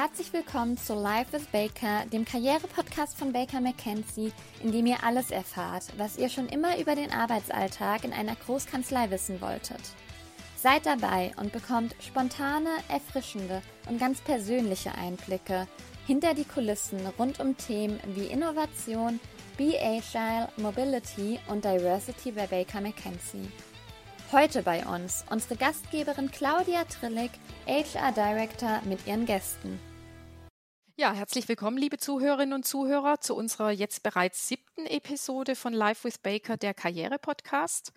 Herzlich willkommen zu Life with Baker, dem Karriere-Podcast von Baker McKenzie, in dem ihr alles erfahrt, was ihr schon immer über den Arbeitsalltag in einer Großkanzlei wissen wolltet. Seid dabei und bekommt spontane, erfrischende und ganz persönliche Einblicke hinter die Kulissen rund um Themen wie Innovation, Be Agile, Mobility und Diversity bei Baker McKenzie. Heute bei uns unsere Gastgeberin Claudia Trillig, HR Director mit ihren Gästen. Ja, herzlich willkommen, liebe Zuhörerinnen und Zuhörer, zu unserer jetzt bereits siebten Episode von Live with Baker, der Karriere-Podcast.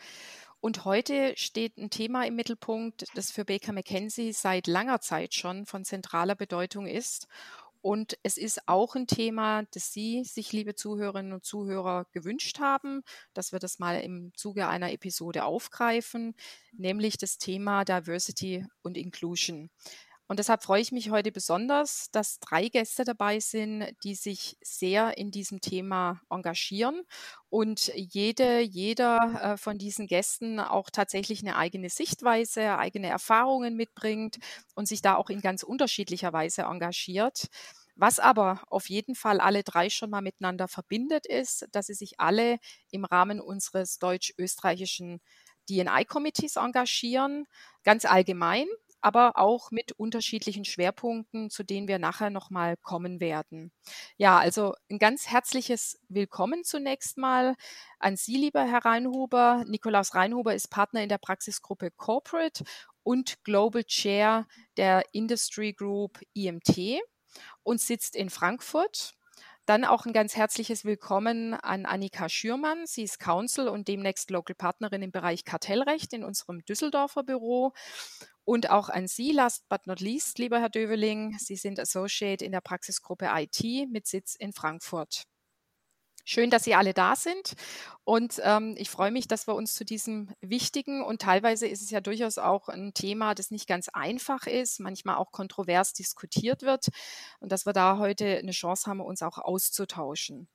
Und heute steht ein Thema im Mittelpunkt, das für Baker McKenzie seit langer Zeit schon von zentraler Bedeutung ist und es ist auch ein Thema, das Sie sich, liebe Zuhörerinnen und Zuhörer, gewünscht haben, dass wir das mal im Zuge einer Episode aufgreifen, nämlich das Thema Diversity und Inclusion. Und deshalb freue ich mich heute besonders, dass drei Gäste dabei sind, die sich sehr in diesem Thema engagieren und jede, jeder äh, von diesen Gästen auch tatsächlich eine eigene Sichtweise, eigene Erfahrungen mitbringt und sich da auch in ganz unterschiedlicher Weise engagiert. Was aber auf jeden Fall alle drei schon mal miteinander verbindet, ist, dass sie sich alle im Rahmen unseres deutsch-österreichischen DNI-Committees engagieren, ganz allgemein, aber auch mit unterschiedlichen Schwerpunkten, zu denen wir nachher nochmal kommen werden. Ja, also ein ganz herzliches Willkommen zunächst mal an Sie, lieber Herr Reinhuber. Nikolaus Reinhuber ist Partner in der Praxisgruppe Corporate und Global Chair der Industry Group IMT und sitzt in Frankfurt. Dann auch ein ganz herzliches Willkommen an Annika Schürmann. Sie ist Counsel und demnächst Local Partnerin im Bereich Kartellrecht in unserem Düsseldorfer Büro. Und auch an Sie, last but not least, lieber Herr Döveling. Sie sind Associate in der Praxisgruppe IT mit Sitz in Frankfurt. Schön, dass Sie alle da sind. Und ähm, ich freue mich, dass wir uns zu diesem wichtigen und teilweise ist es ja durchaus auch ein Thema, das nicht ganz einfach ist, manchmal auch kontrovers diskutiert wird und dass wir da heute eine Chance haben, uns auch auszutauschen.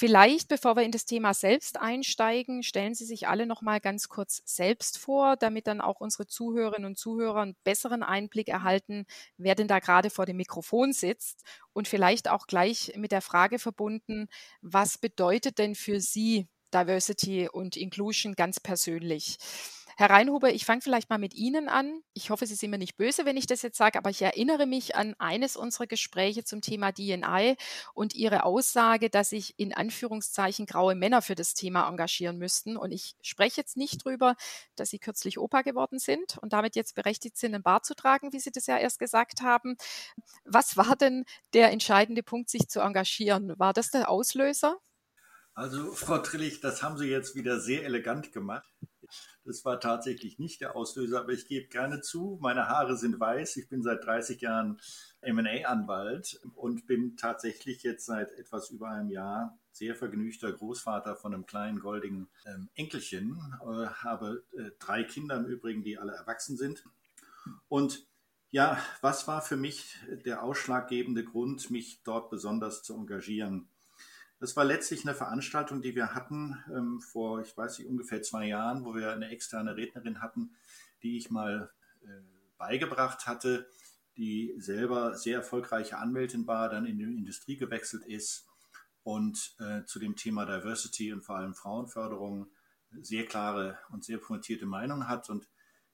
Vielleicht, bevor wir in das Thema selbst einsteigen, stellen Sie sich alle noch mal ganz kurz selbst vor, damit dann auch unsere Zuhörerinnen und Zuhörer einen besseren Einblick erhalten, wer denn da gerade vor dem Mikrofon sitzt und vielleicht auch gleich mit der Frage verbunden, was bedeutet denn für Sie Diversity und Inclusion ganz persönlich? Herr Reinhuber, ich fange vielleicht mal mit Ihnen an. Ich hoffe, Sie sind mir nicht böse, wenn ich das jetzt sage, aber ich erinnere mich an eines unserer Gespräche zum Thema DNI und Ihre Aussage, dass sich in Anführungszeichen graue Männer für das Thema engagieren müssten. Und ich spreche jetzt nicht drüber, dass Sie kürzlich Opa geworden sind und damit jetzt berechtigt sind, ein Bart zu tragen, wie Sie das ja erst gesagt haben. Was war denn der entscheidende Punkt, sich zu engagieren? War das der Auslöser? Also, Frau Trillich, das haben Sie jetzt wieder sehr elegant gemacht. Das war tatsächlich nicht der Auslöser, aber ich gebe gerne zu, meine Haare sind weiß. Ich bin seit 30 Jahren MA-Anwalt und bin tatsächlich jetzt seit etwas über einem Jahr sehr vergnügter Großvater von einem kleinen goldigen ähm, Enkelchen. Äh, habe äh, drei Kinder im Übrigen, die alle erwachsen sind. Und ja, was war für mich der ausschlaggebende Grund, mich dort besonders zu engagieren? Das war letztlich eine Veranstaltung, die wir hatten ähm, vor, ich weiß nicht, ungefähr zwei Jahren, wo wir eine externe Rednerin hatten, die ich mal äh, beigebracht hatte, die selber sehr erfolgreiche Anwältin war, dann in die Industrie gewechselt ist und äh, zu dem Thema Diversity und vor allem Frauenförderung sehr klare und sehr pointierte Meinung hat. Und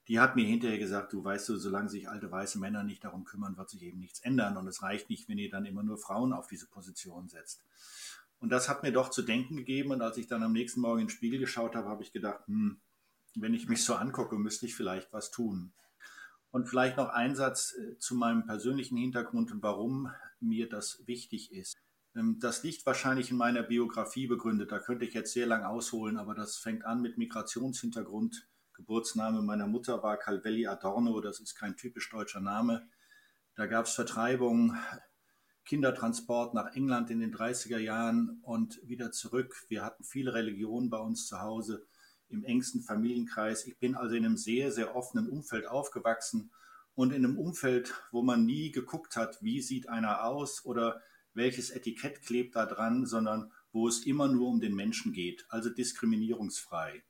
die hat mir hinterher gesagt, du weißt du, solange sich alte weiße Männer nicht darum kümmern, wird sich eben nichts ändern. Und es reicht nicht, wenn ihr dann immer nur Frauen auf diese Position setzt. Und das hat mir doch zu denken gegeben. Und als ich dann am nächsten Morgen in den Spiegel geschaut habe, habe ich gedacht, hm, wenn ich mich so angucke, müsste ich vielleicht was tun. Und vielleicht noch ein Satz äh, zu meinem persönlichen Hintergrund und warum mir das wichtig ist. Ähm, das liegt wahrscheinlich in meiner Biografie begründet. Da könnte ich jetzt sehr lang ausholen, aber das fängt an mit Migrationshintergrund. Geburtsname meiner Mutter war Calvelli Adorno. Das ist kein typisch deutscher Name. Da gab es Vertreibung, Kindertransport nach England in den 30er Jahren und wieder zurück. Wir hatten viele Religionen bei uns zu Hause im engsten Familienkreis. Ich bin also in einem sehr, sehr offenen Umfeld aufgewachsen und in einem Umfeld, wo man nie geguckt hat, wie sieht einer aus oder welches Etikett klebt da dran, sondern wo es immer nur um den Menschen geht, also diskriminierungsfrei.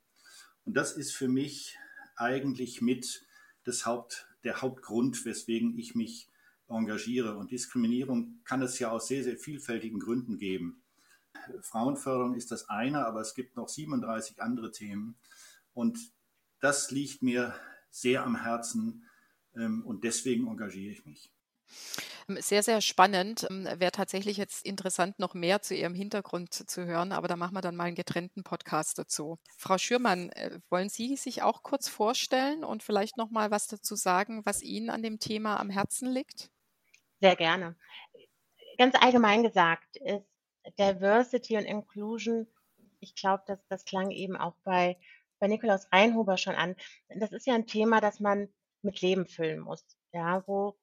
Und das ist für mich eigentlich mit das Haupt, der Hauptgrund, weswegen ich mich engagiere. Und Diskriminierung kann es ja aus sehr, sehr vielfältigen Gründen geben. Frauenförderung ist das eine, aber es gibt noch 37 andere Themen. Und das liegt mir sehr am Herzen ähm, und deswegen engagiere ich mich. Sehr, sehr spannend. Ähm, Wäre tatsächlich jetzt interessant, noch mehr zu Ihrem Hintergrund zu hören, aber da machen wir dann mal einen getrennten Podcast dazu. Frau Schürmann, äh, wollen Sie sich auch kurz vorstellen und vielleicht noch mal was dazu sagen, was Ihnen an dem Thema am Herzen liegt? Sehr gerne. Ganz allgemein gesagt ist Diversity und Inclusion, ich glaube, dass das klang eben auch bei, bei Nikolaus Reinhuber schon an. Das ist ja ein Thema, das man mit Leben füllen muss. Ja, wo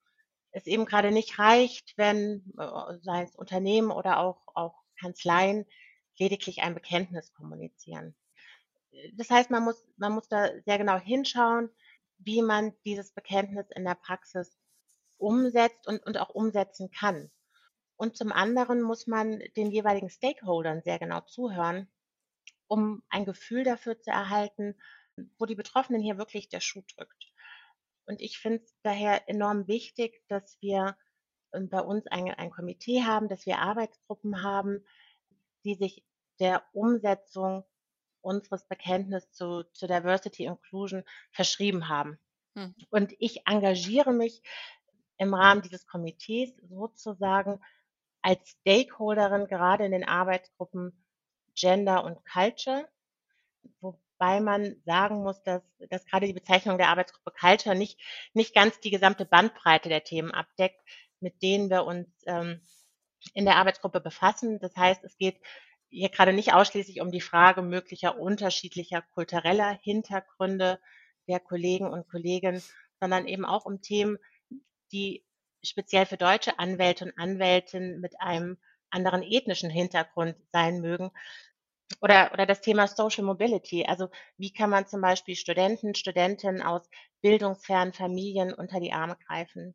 es eben gerade nicht reicht, wenn, äh, sei es Unternehmen oder auch, auch Kanzleien, lediglich ein Bekenntnis kommunizieren. Das heißt, man muss, man muss da sehr genau hinschauen, wie man dieses Bekenntnis in der Praxis umsetzt und, und auch umsetzen kann. Und zum anderen muss man den jeweiligen Stakeholdern sehr genau zuhören, um ein Gefühl dafür zu erhalten, wo die Betroffenen hier wirklich der Schuh drückt. Und ich finde es daher enorm wichtig, dass wir ähm, bei uns ein, ein Komitee haben, dass wir Arbeitsgruppen haben, die sich der Umsetzung unseres Bekenntnisses zu, zu Diversity Inclusion verschrieben haben. Hm. Und ich engagiere mich im Rahmen dieses Komitees sozusagen als Stakeholderin gerade in den Arbeitsgruppen Gender und Culture, wo, wobei man sagen muss, dass, dass gerade die Bezeichnung der Arbeitsgruppe Culture nicht, nicht ganz die gesamte Bandbreite der Themen abdeckt, mit denen wir uns ähm, in der Arbeitsgruppe befassen. Das heißt, es geht hier gerade nicht ausschließlich um die Frage möglicher unterschiedlicher kultureller Hintergründe der Kollegen und Kolleginnen, sondern eben auch um Themen, die speziell für deutsche Anwälte und Anwältinnen mit einem anderen ethnischen Hintergrund sein mögen, oder, oder das Thema Social Mobility. Also wie kann man zum Beispiel Studenten, Studentinnen aus bildungsfernen Familien unter die Arme greifen?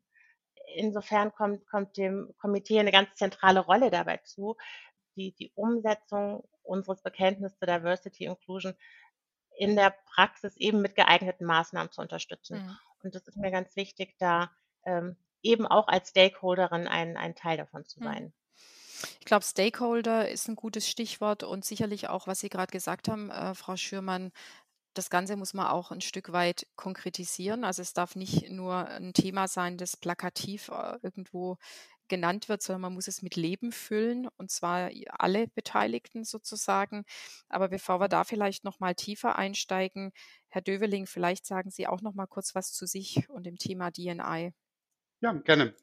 Insofern kommt, kommt dem Komitee eine ganz zentrale Rolle dabei zu, die, die Umsetzung unseres Bekenntnisses zur Diversity Inclusion in der Praxis eben mit geeigneten Maßnahmen zu unterstützen. Mhm. Und das ist mir ganz wichtig, da ähm, eben auch als Stakeholderin ein, ein Teil davon zu mhm. sein. Mhm. Ich glaube, Stakeholder ist ein gutes Stichwort und sicherlich auch, was Sie gerade gesagt haben, äh, Frau Schürmann, das Ganze muss man auch ein Stück weit konkretisieren. Also es darf nicht nur ein Thema sein, das plakativ äh, irgendwo genannt wird, sondern man muss es mit Leben füllen und zwar alle Beteiligten sozusagen. Aber bevor wir da vielleicht noch mal tiefer einsteigen, Herr Döveling, vielleicht sagen Sie auch noch mal kurz was zu sich und dem Thema DNI. Ja, gerne.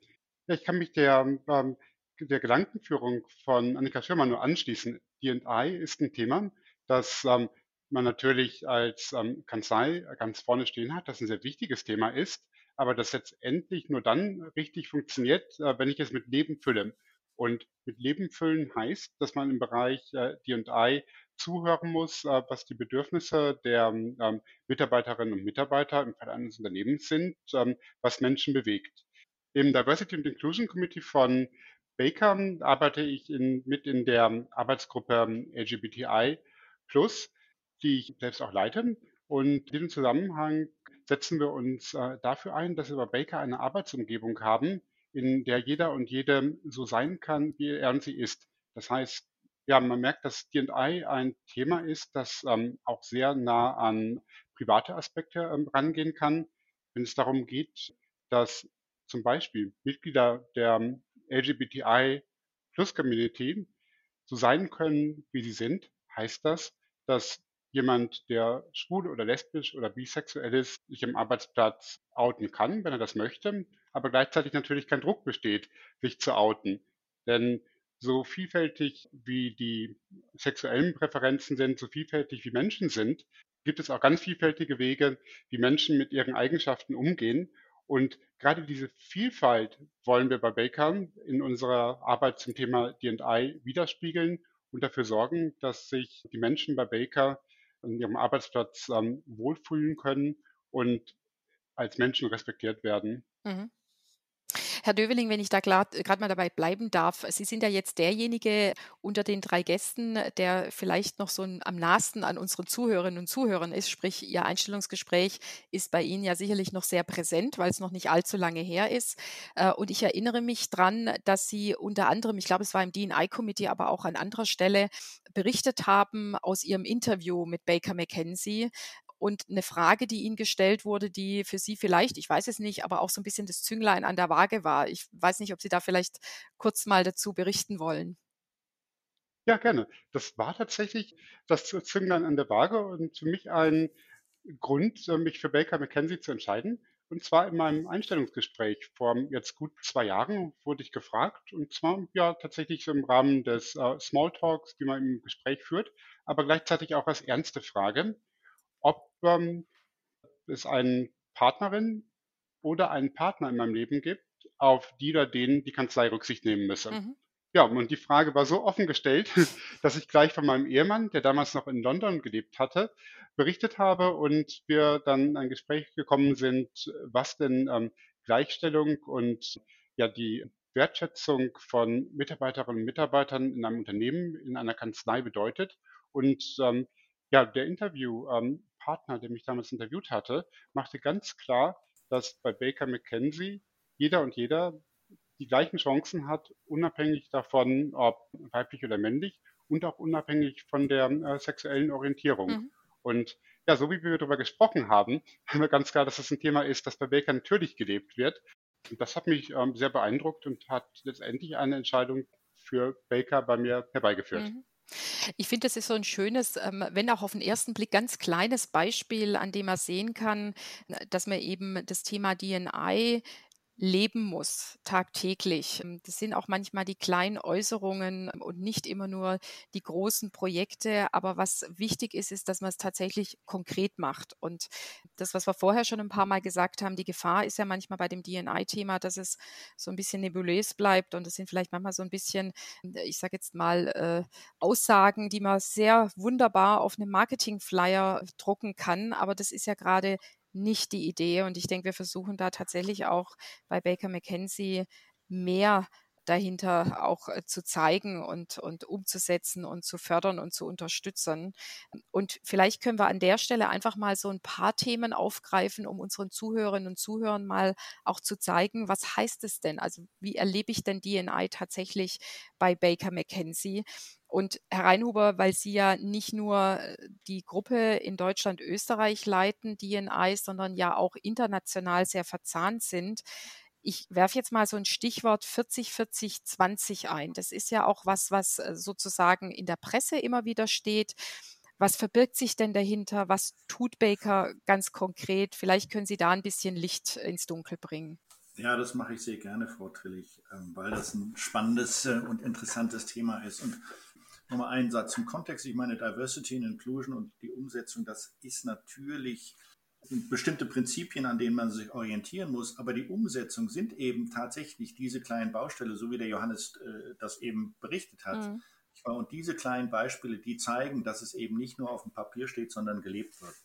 Ja, ich kann mich der ähm, der Gedankenführung von Annika Schirmer nur anschließen. D&I ist ein Thema, das ähm, man natürlich als ähm, Kanzlei ganz vorne stehen hat, das ein sehr wichtiges Thema ist, aber das letztendlich nur dann richtig funktioniert, äh, wenn ich es mit Leben fülle. Und mit Leben füllen heißt, dass man im Bereich äh, D&I zuhören muss, äh, was die Bedürfnisse der ähm, Mitarbeiterinnen und Mitarbeiter im Fall eines Unternehmens sind, ähm, was Menschen bewegt. Im Diversity and Inclusion Committee von Baker arbeite ich in, mit in der Arbeitsgruppe LGBTI Plus, die ich selbst auch leite. Und in diesem Zusammenhang setzen wir uns äh, dafür ein, dass wir bei Baker eine Arbeitsumgebung haben, in der jeder und jede so sein kann, wie er und sie ist. Das heißt, ja, man merkt, dass D&I ein Thema ist, das ähm, auch sehr nah an private Aspekte ähm, rangehen kann, wenn es darum geht, dass zum Beispiel Mitglieder der LGBTI Plus Community so sein können, wie sie sind, heißt das, dass jemand, der schwul oder lesbisch oder bisexuell ist, sich am Arbeitsplatz outen kann, wenn er das möchte, aber gleichzeitig natürlich kein Druck besteht, sich zu outen. Denn so vielfältig wie die sexuellen Präferenzen sind, so vielfältig wie Menschen sind, gibt es auch ganz vielfältige Wege, wie Menschen mit ihren Eigenschaften umgehen. Und gerade diese Vielfalt wollen wir bei Baker in unserer Arbeit zum Thema D&I widerspiegeln und dafür sorgen, dass sich die Menschen bei Baker an ihrem Arbeitsplatz ähm, wohlfühlen können und als Menschen respektiert werden. Mhm. Herr Döveling, wenn ich da gerade mal dabei bleiben darf, Sie sind ja jetzt derjenige unter den drei Gästen, der vielleicht noch so am nahesten an unseren Zuhörerinnen und Zuhörern ist, sprich Ihr Einstellungsgespräch ist bei Ihnen ja sicherlich noch sehr präsent, weil es noch nicht allzu lange her ist. Äh, und ich erinnere mich dran, dass Sie unter anderem, ich glaube, es war im DNI-Committee, aber auch an anderer Stelle berichtet haben aus Ihrem Interview mit Baker McKenzie, und eine Frage, die Ihnen gestellt wurde, die für Sie vielleicht, ich weiß es nicht, aber auch so ein bisschen das Zünglein an der Waage war. Ich weiß nicht, ob Sie da vielleicht kurz mal dazu berichten wollen. Ja, gerne. Das war tatsächlich das Zünglein an der Waage und für mich ein Grund, äh, mich für Baker McKenzie zu entscheiden. Und zwar in meinem Einstellungsgespräch vor jetzt gut zwei Jahren wurde ich gefragt, und zwar ja tatsächlich im Rahmen des äh, Smalltalks, die man im Gespräch führt, aber gleichzeitig auch als ernste Frage ob ähm, es eine Partnerin oder einen Partner in meinem Leben gibt, auf die oder den die Kanzlei Rücksicht nehmen müsse. Mhm. Ja, und die Frage war so offen gestellt, dass ich gleich von meinem Ehemann, der damals noch in London gelebt hatte, berichtet habe und wir dann in ein Gespräch gekommen sind, was denn ähm, Gleichstellung und ja die Wertschätzung von Mitarbeiterinnen und Mitarbeitern in einem Unternehmen, in einer Kanzlei bedeutet. Und ähm, ja, der Interview ähm, Partner, der mich damals interviewt hatte, machte ganz klar, dass bei Baker McKenzie jeder und jeder die gleichen Chancen hat, unabhängig davon, ob weiblich oder männlich und auch unabhängig von der äh, sexuellen Orientierung. Mhm. Und ja, so wie wir darüber gesprochen haben, haben wir ganz klar, dass das ein Thema ist, das bei Baker natürlich gelebt wird. Und das hat mich ähm, sehr beeindruckt und hat letztendlich eine Entscheidung für Baker bei mir herbeigeführt. Mhm. Ich finde, das ist so ein schönes, ähm, wenn auch auf den ersten Blick ganz kleines Beispiel, an dem man sehen kann, dass man eben das Thema DNI leben muss, tagtäglich. Ähm, das sind auch manchmal die kleinen Äußerungen und nicht immer nur die großen Projekte. Aber was wichtig ist, ist, dass man es tatsächlich konkret macht. Und das, was wir vorher schon ein paar Mal gesagt haben, die Gefahr ist ja manchmal bei dem DNI-Thema, dass es so ein bisschen nebulös bleibt. Und es sind vielleicht manchmal so ein bisschen, ich sage jetzt mal, äh, Aussagen, die man sehr wunderbar auf einem Marketing-Flyer drucken kann. Aber das ist ja gerade nicht die Idee. Und ich denke, wir versuchen da tatsächlich auch bei Baker McKenzie mehr dahinter auch äh, zu zeigen und, und umzusetzen und zu fördern und zu unterstützen. Und vielleicht können wir an der Stelle einfach mal so ein paar Themen aufgreifen, um unseren Zuhörerinnen und Zuhörern mal auch zu zeigen, was heißt es denn? Also wie erlebe ich denn DNI tatsächlich bei Baker McKenzie? Und Herr Reinhuber, weil Sie ja nicht nur äh, die Gruppe in Deutschland, Österreich leiten, DNI, sondern ja auch international sehr verzahnt sind, ich werfe jetzt mal so ein Stichwort 40, 40, 20 ein. Das ist ja auch was, was äh, sozusagen in der Presse immer wieder steht. Was verbirgt sich denn dahinter? Was tut Baker ganz konkret? Vielleicht können Sie da ein bisschen Licht ins Dunkel bringen. Ja, das mache ich sehr gerne, Frau Trillig, ähm, weil das ein spannendes äh, und interessantes Thema ist. Und Nochmal einen Satz zum Kontext. Ich meine, Diversity and Inclusion und die Umsetzung, das ist natürlich bestimmte Prinzipien, an denen man sich orientieren muss, aber die Umsetzung sind eben tatsächlich diese kleinen Baustelle, so wie der Johannes äh, das eben berichtet hat. Mhm. Und diese kleinen Beispiele, die zeigen, dass es eben nicht nur auf dem Papier steht, sondern gelebt wird.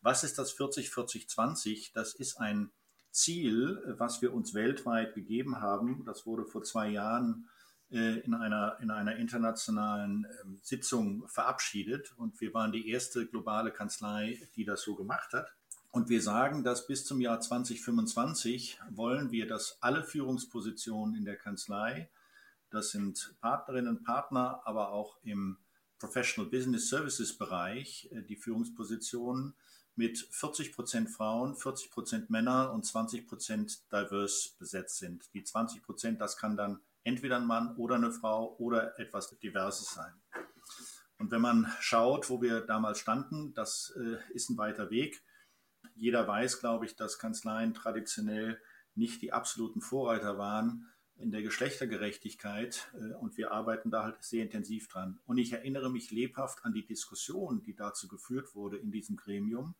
Was ist das 40-40-20? Das ist ein Ziel, was wir uns weltweit gegeben haben. Das wurde vor zwei Jahren äh, in einer, in einer internationalen ähm, Sitzung verabschiedet. Und wir waren die erste globale Kanzlei, die das so gemacht hat. Und wir sagen, dass bis zum Jahr 2025 wollen wir, dass alle Führungspositionen in der Kanzlei, das sind Partnerinnen und Partner, aber auch im Professional Business Services Bereich, äh, die Führungspositionen mit 40 Prozent Frauen, 40 Prozent Männer und 20 Prozent diverse besetzt sind. Die 20 Prozent, das kann dann entweder ein Mann oder eine Frau oder etwas Diverses sein. Und wenn man schaut, wo wir damals standen, das äh, ist ein weiter Weg. Jeder weiß, glaube ich, dass Kanzleien traditionell nicht die absoluten Vorreiter waren in der Geschlechtergerechtigkeit äh, und wir arbeiten da halt sehr intensiv dran. Und ich erinnere mich lebhaft an die Diskussion, die dazu geführt wurde in diesem Gremium.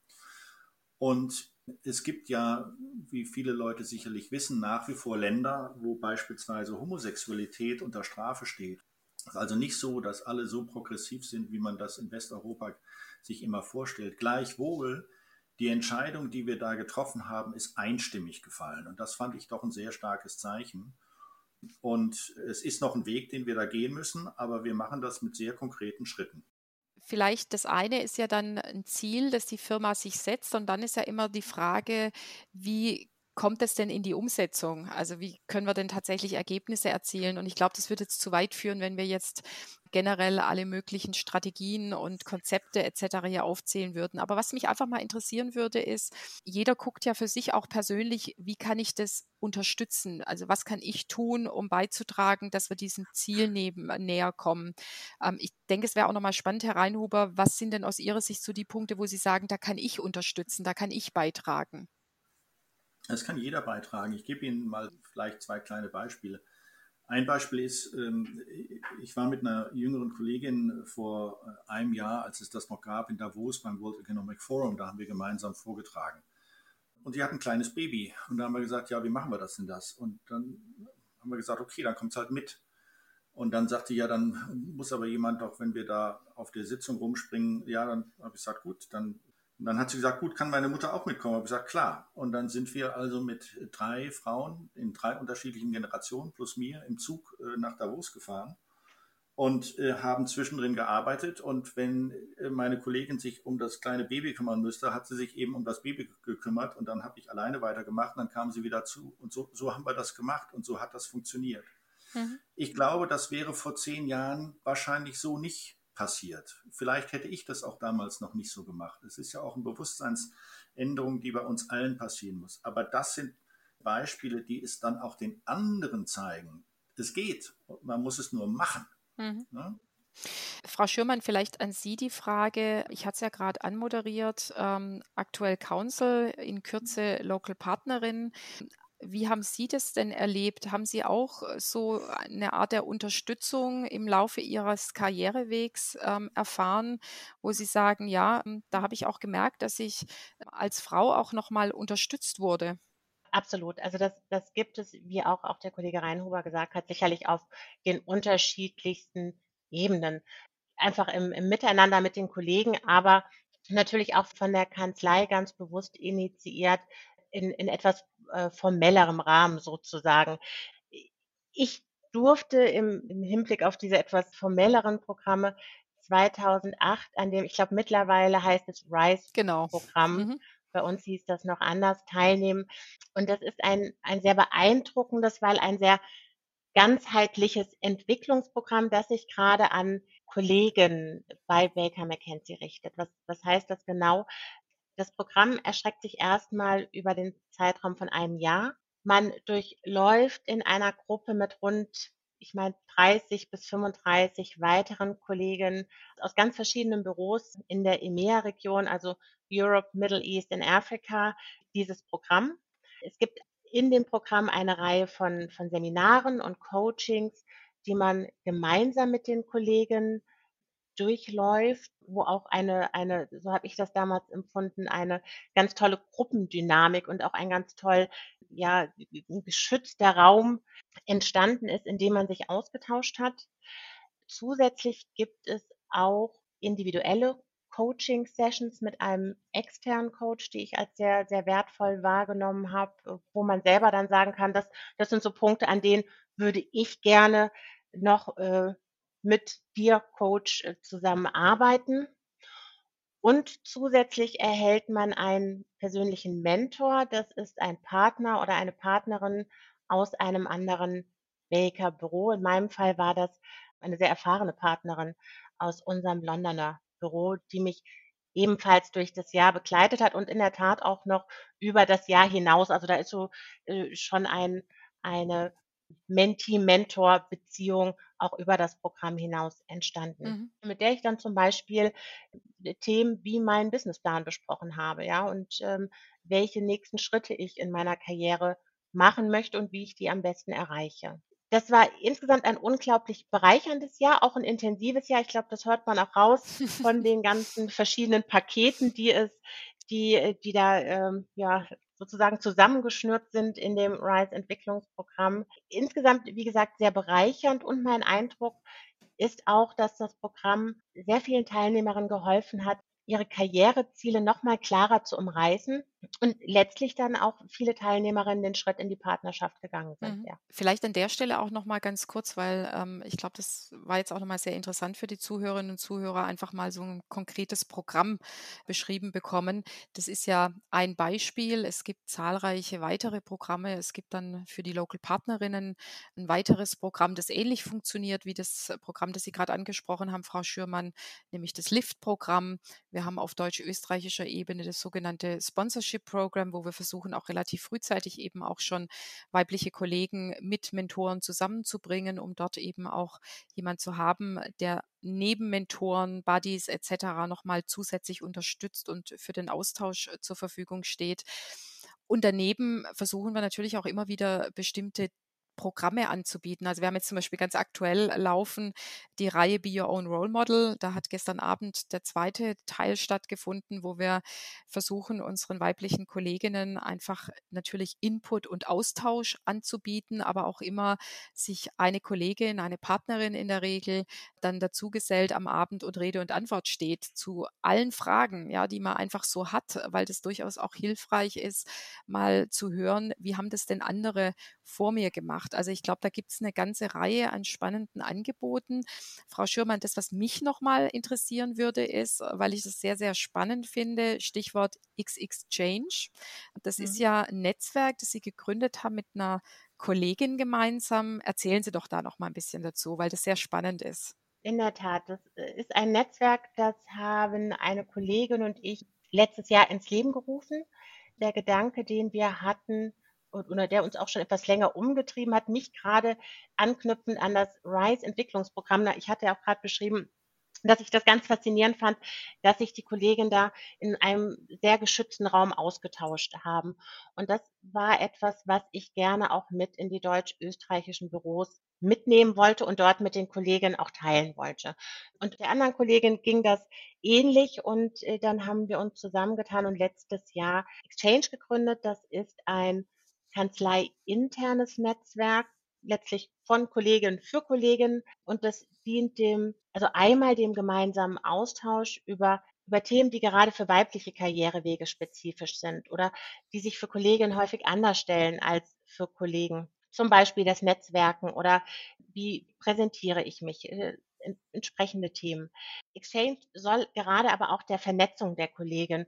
Und es gibt ja, wie viele Leute sicherlich wissen, nach wie vor Länder, wo beispielsweise Homosexualität unter Strafe steht. Es ist also nicht so, dass alle so progressiv sind, wie man das in Westeuropa sich immer vorstellt. Gleichwohl, die Entscheidung, die wir da getroffen haben, ist einstimmig gefallen. Und das fand ich doch ein sehr starkes Zeichen. Und es ist noch ein Weg, den wir da gehen müssen, aber wir machen das mit sehr konkreten Schritten. Vielleicht das eine ist ja dann ein Ziel, das die Firma sich setzt und dann ist ja immer die Frage, wie kommt es denn in die Umsetzung? Also wie können wir denn tatsächlich Ergebnisse erzielen? Und ich glaube, das würde jetzt zu weit führen, wenn wir jetzt generell alle möglichen Strategien und Konzepte etc. hier aufzählen würden. Aber was mich einfach mal interessieren würde, ist, jeder guckt ja für sich auch persönlich, wie kann ich das unterstützen? Also was kann ich tun, um beizutragen, dass wir diesem Ziel neben, näher kommen? Ähm, ich denke, es wäre auch nochmal spannend, Herr Reinhuber, was sind denn aus Ihrer Sicht so die Punkte, wo Sie sagen, da kann ich unterstützen, da kann ich beitragen? Das kann jeder beitragen. Ich gebe Ihnen mal vielleicht zwei kleine Beispiele. Ein Beispiel ist, ähm, ich war mit einer jüngeren Kollegin vor äh, einem Jahr, als es das noch gab, in Davos beim World Economic Forum. Da haben wir gemeinsam vorgetragen. Und die hat ein kleines Baby. Und da haben wir gesagt, ja, wie machen wir das denn das? Und dann haben wir gesagt, okay, dann kommt es halt mit. Und dann sagte ja, dann muss aber jemand doch, wenn wir da auf der Sitzung rumspringen, ja, dann habe ich gesagt, gut, dann und dann hat sie gesagt, gut, kann meine Mutter auch mitkommen? Ich habe gesagt, klar. Und dann sind wir also mit drei Frauen in drei unterschiedlichen Generationen plus mir im Zug äh, nach Davos gefahren und äh, haben zwischendrin gearbeitet. Und wenn äh, meine Kollegin sich um das kleine Baby kümmern müsste, hat sie sich eben um das Baby gekümmert und dann habe ich alleine weitergemacht. Und dann kam sie wieder zu. Und so, so haben wir das gemacht und so hat das funktioniert. Mhm. Ich glaube, das wäre vor zehn Jahren wahrscheinlich so nicht passiert. Vielleicht hätte ich das auch damals noch nicht so gemacht. Es ist ja auch eine Bewusstseinsänderung, die bei uns allen passieren muss. Aber das sind Beispiele, die es dann auch den anderen zeigen. Es geht, man muss es nur machen. Mhm. Ne? Frau Schürmann, vielleicht an Sie die Frage. Ich hatte es ja gerade anmoderiert. Ähm, aktuell Council, in Kürze Local Partnerin. Wie haben Sie das denn erlebt? Haben Sie auch äh, so eine Art der Unterstützung im Laufe Ihres Karrierewegs ähm, erfahren, wo Sie sagen, ja, hm, da habe ich auch gemerkt, dass ich als Frau auch nochmal unterstützt wurde? Absolut. Also das, das gibt es, wie auch, auch der Kollege Reinhuber gesagt hat, sicherlich auf den unterschiedlichsten Ebenen. Einfach im, im Miteinander mit den Kollegen, aber natürlich auch von der Kanzlei ganz bewusst initiiert, in, in etwas äh, formellerem Rahmen sozusagen. Ich durfte im, im Hinblick auf diese etwas formelleren Programme 2008 an dem, ich glaube mittlerweile heißt es RISE-Programm. Genau. Mhm. Bei uns hieß das noch anders, teilnehmen. Und das ist ein, ein sehr beeindruckendes, weil ein sehr ganzheitliches Entwicklungsprogramm, das sich gerade an Kollegen bei Baker McKenzie richtet. Was, was heißt das genau? Das Programm erstreckt sich erstmal über den Zeitraum von einem Jahr. Man durchläuft in einer Gruppe mit rund, ich meine, 30 bis 35 weiteren Kollegen aus ganz verschiedenen Büros in der EMEA-Region, also Europe, Middle East and Africa, dieses Programm. Es gibt in dem Programm eine Reihe von, von Seminaren und Coachings, die man gemeinsam mit den Kollegen durchläuft, wo auch eine, eine, so habe ich das damals empfunden, eine ganz tolle Gruppendynamik und auch ein ganz toll, ja, geschützter Raum entstanden ist, in dem man sich ausgetauscht hat. Zusätzlich gibt es auch individuelle Coaching-Sessions mit einem externen Coach, die ich als sehr, sehr wertvoll wahrgenommen habe, wo man selber dann sagen kann, dass das sind so Punkte, an denen würde ich gerne noch äh, mit dir, Coach, äh, zusammenarbeiten. Und zusätzlich erhält man einen persönlichen Mentor. Das ist ein Partner oder eine Partnerin aus einem anderen Baker Büro. In meinem Fall war das eine sehr erfahrene Partnerin aus unserem Londoner Büro, die mich ebenfalls durch das Jahr begleitet hat und in der Tat auch noch über das Jahr hinaus. Also da ist so äh, schon ein, eine Mentee-Mentor-Beziehung auch über das Programm hinaus entstanden, mhm. mit der ich dann zum Beispiel äh, Themen wie meinen Businessplan besprochen habe, ja, und ähm, welche nächsten Schritte ich in meiner Karriere machen möchte und wie ich die am besten erreiche. Das war insgesamt ein unglaublich bereicherndes Jahr, auch ein intensives Jahr. Ich glaube, das hört man auch raus von den ganzen verschiedenen Paketen, die es, die, äh, die da ähm, ja sozusagen zusammengeschnürt sind in dem RISE-Entwicklungsprogramm. Insgesamt, wie gesagt, sehr bereichernd und mein Eindruck ist auch, dass das Programm sehr vielen Teilnehmerinnen geholfen hat, ihre Karriereziele noch mal klarer zu umreißen und letztlich dann auch viele Teilnehmerinnen den Schritt in die Partnerschaft gegangen sind. Mhm. Ja. Vielleicht an der Stelle auch noch mal ganz kurz, weil ähm, ich glaube, das war jetzt auch noch mal sehr interessant für die Zuhörerinnen und Zuhörer, einfach mal so ein konkretes Programm beschrieben bekommen. Das ist ja ein Beispiel. Es gibt zahlreiche weitere Programme. Es gibt dann für die Local Partnerinnen ein weiteres Programm, das ähnlich funktioniert wie das Programm, das Sie gerade angesprochen haben, Frau Schürmann, nämlich das LIFT-Programm. Wir haben auf deutsch-österreichischer Ebene das sogenannte Sponsorship Program, wo wir versuchen, auch relativ frühzeitig eben auch schon weibliche Kollegen mit Mentoren zusammenzubringen, um dort eben auch jemand zu haben, der neben Mentoren, Buddies etc. nochmal zusätzlich unterstützt und für den Austausch äh, zur Verfügung steht. Und daneben versuchen wir natürlich auch immer wieder bestimmte Programme anzubieten. Also wir haben jetzt zum Beispiel ganz aktuell laufen die Reihe Be Your Own Role Model. Da hat gestern Abend der zweite Teil stattgefunden, wo wir versuchen, unseren weiblichen Kolleginnen einfach natürlich Input und Austausch anzubieten, aber auch immer sich eine Kollegin, eine Partnerin in der Regel dann dazu gesellt am Abend und Rede und Antwort steht zu allen Fragen, ja, die man einfach so hat, weil das durchaus auch hilfreich ist, mal zu hören, wie haben das denn andere vor mir gemacht. Also ich glaube, da gibt es eine ganze Reihe an spannenden Angeboten. Frau Schürmann, das, was mich nochmal interessieren würde, ist, weil ich das sehr, sehr spannend finde, Stichwort XXChange. Das mhm. ist ja ein Netzwerk, das Sie gegründet haben mit einer Kollegin gemeinsam. Erzählen Sie doch da noch mal ein bisschen dazu, weil das sehr spannend ist. In der Tat, das äh, ist ein Netzwerk, das haben eine Kollegin und ich letztes Jahr ins Leben gerufen. Der Gedanke, den wir hatten, oder der uns auch schon etwas länger umgetrieben hat, mich gerade anknüpfend an das RISE-Entwicklungsprogramm. Ich hatte ja auch gerade beschrieben, dass ich das ganz faszinierend fand, dass sich die Kollegen da in einem sehr geschützten Raum ausgetauscht haben. Und das war etwas, was ich gerne auch mit in die deutsch-österreichischen Büros mitnehmen wollte und dort mit den Kollegen auch teilen wollte. Und der anderen Kollegin ging das ähnlich und äh, dann haben wir uns zusammengetan und letztes Jahr Exchange gegründet. Das ist ein Kanzlei-internes Netzwerk, letztlich von Kolleginnen für Kolleginnen. Und das dient dem, also einmal dem gemeinsamen Austausch über, über Themen, die gerade für weibliche Karrierewege spezifisch sind oder die sich für Kolleginnen häufig anders stellen als für Kollegen. Zum Beispiel das Netzwerken oder wie präsentiere ich mich, äh, entsprechende Themen. Exchange soll gerade aber auch der Vernetzung der Kollegen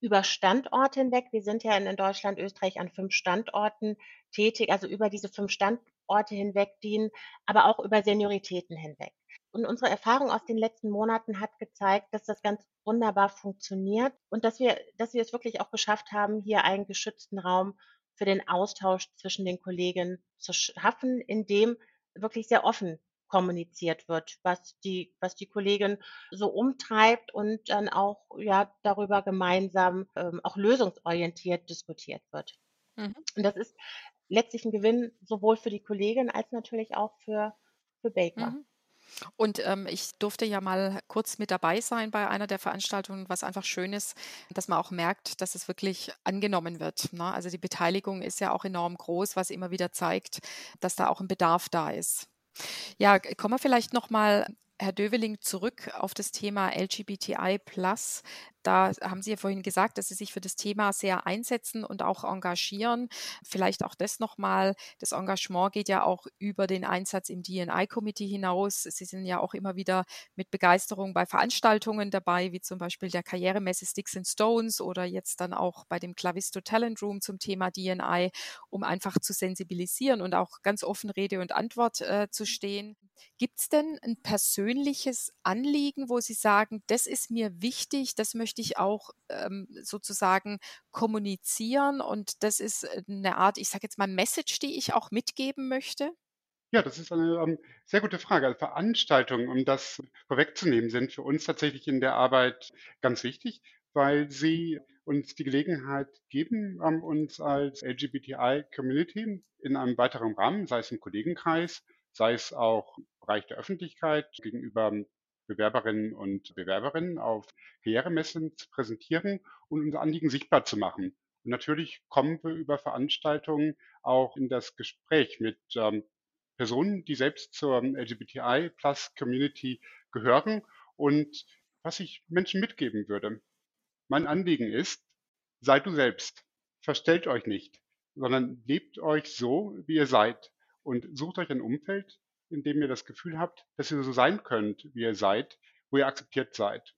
über Standorte hinweg. Wir sind ja in Deutschland, Österreich an fünf Standorten tätig, also über diese fünf Standorte hinweg dienen, aber auch über Senioritäten hinweg. Und unsere Erfahrung aus den letzten Monaten hat gezeigt, dass das ganz wunderbar funktioniert und dass wir, dass wir es wirklich auch geschafft haben, hier einen geschützten Raum für den Austausch zwischen den Kollegen zu schaffen, in dem wirklich sehr offen kommuniziert wird, was die, was die Kollegin so umtreibt und dann auch ja darüber gemeinsam ähm, auch lösungsorientiert diskutiert wird. Mhm. Und das ist letztlich ein Gewinn sowohl für die Kollegin als natürlich auch für, für Baker. Mhm. Und ähm, ich durfte ja mal kurz mit dabei sein bei einer der Veranstaltungen, was einfach schön ist, dass man auch merkt, dass es wirklich angenommen wird. Ne? Also die Beteiligung ist ja auch enorm groß, was immer wieder zeigt, dass da auch ein Bedarf da ist. Ja, kommen wir vielleicht noch mal Herr Döveling, zurück auf das Thema LGBTI da haben Sie ja vorhin gesagt, dass Sie sich für das Thema sehr einsetzen und auch engagieren. Vielleicht auch das nochmal. Das Engagement geht ja auch über den Einsatz im DNI-Committee hinaus. Sie sind ja auch immer wieder mit Begeisterung bei Veranstaltungen dabei, wie zum Beispiel der Karrieremesse Sticks and Stones oder jetzt dann auch bei dem Clavisto Talent Room zum Thema DNI, um einfach zu sensibilisieren und auch ganz offen Rede und Antwort äh, zu stehen. Gibt es denn ein persönliches Anliegen, wo Sie sagen, das ist mir wichtig, das möchte ich auch ähm, sozusagen kommunizieren und das ist äh, eine Art, ich sage jetzt mal, Message, die ich auch mitgeben möchte? Ja, das ist eine ähm, sehr gute Frage. Also Veranstaltungen, um das vorwegzunehmen, sind für uns tatsächlich in der Arbeit ganz wichtig, weil sie uns die Gelegenheit geben, ähm, uns als LGBTI-Community in einem weiteren Rahmen, sei es im Kollegenkreis, sei es auch im Bereich der Öffentlichkeit gegenüber Bewerberinnen und Bewerberinnen auf Karrieremessen zu präsentieren und unser Anliegen sichtbar zu machen. Und natürlich kommen wir über Veranstaltungen auch in das Gespräch mit ähm, Personen, die selbst zur LGBTI Plus Community gehören und was ich Menschen mitgeben würde. Mein Anliegen ist, seid du selbst. Verstellt euch nicht, sondern lebt euch so, wie ihr seid und sucht euch ein Umfeld, in dem ihr das Gefühl habt, dass ihr so sein könnt, wie ihr seid, wo ihr akzeptiert seid.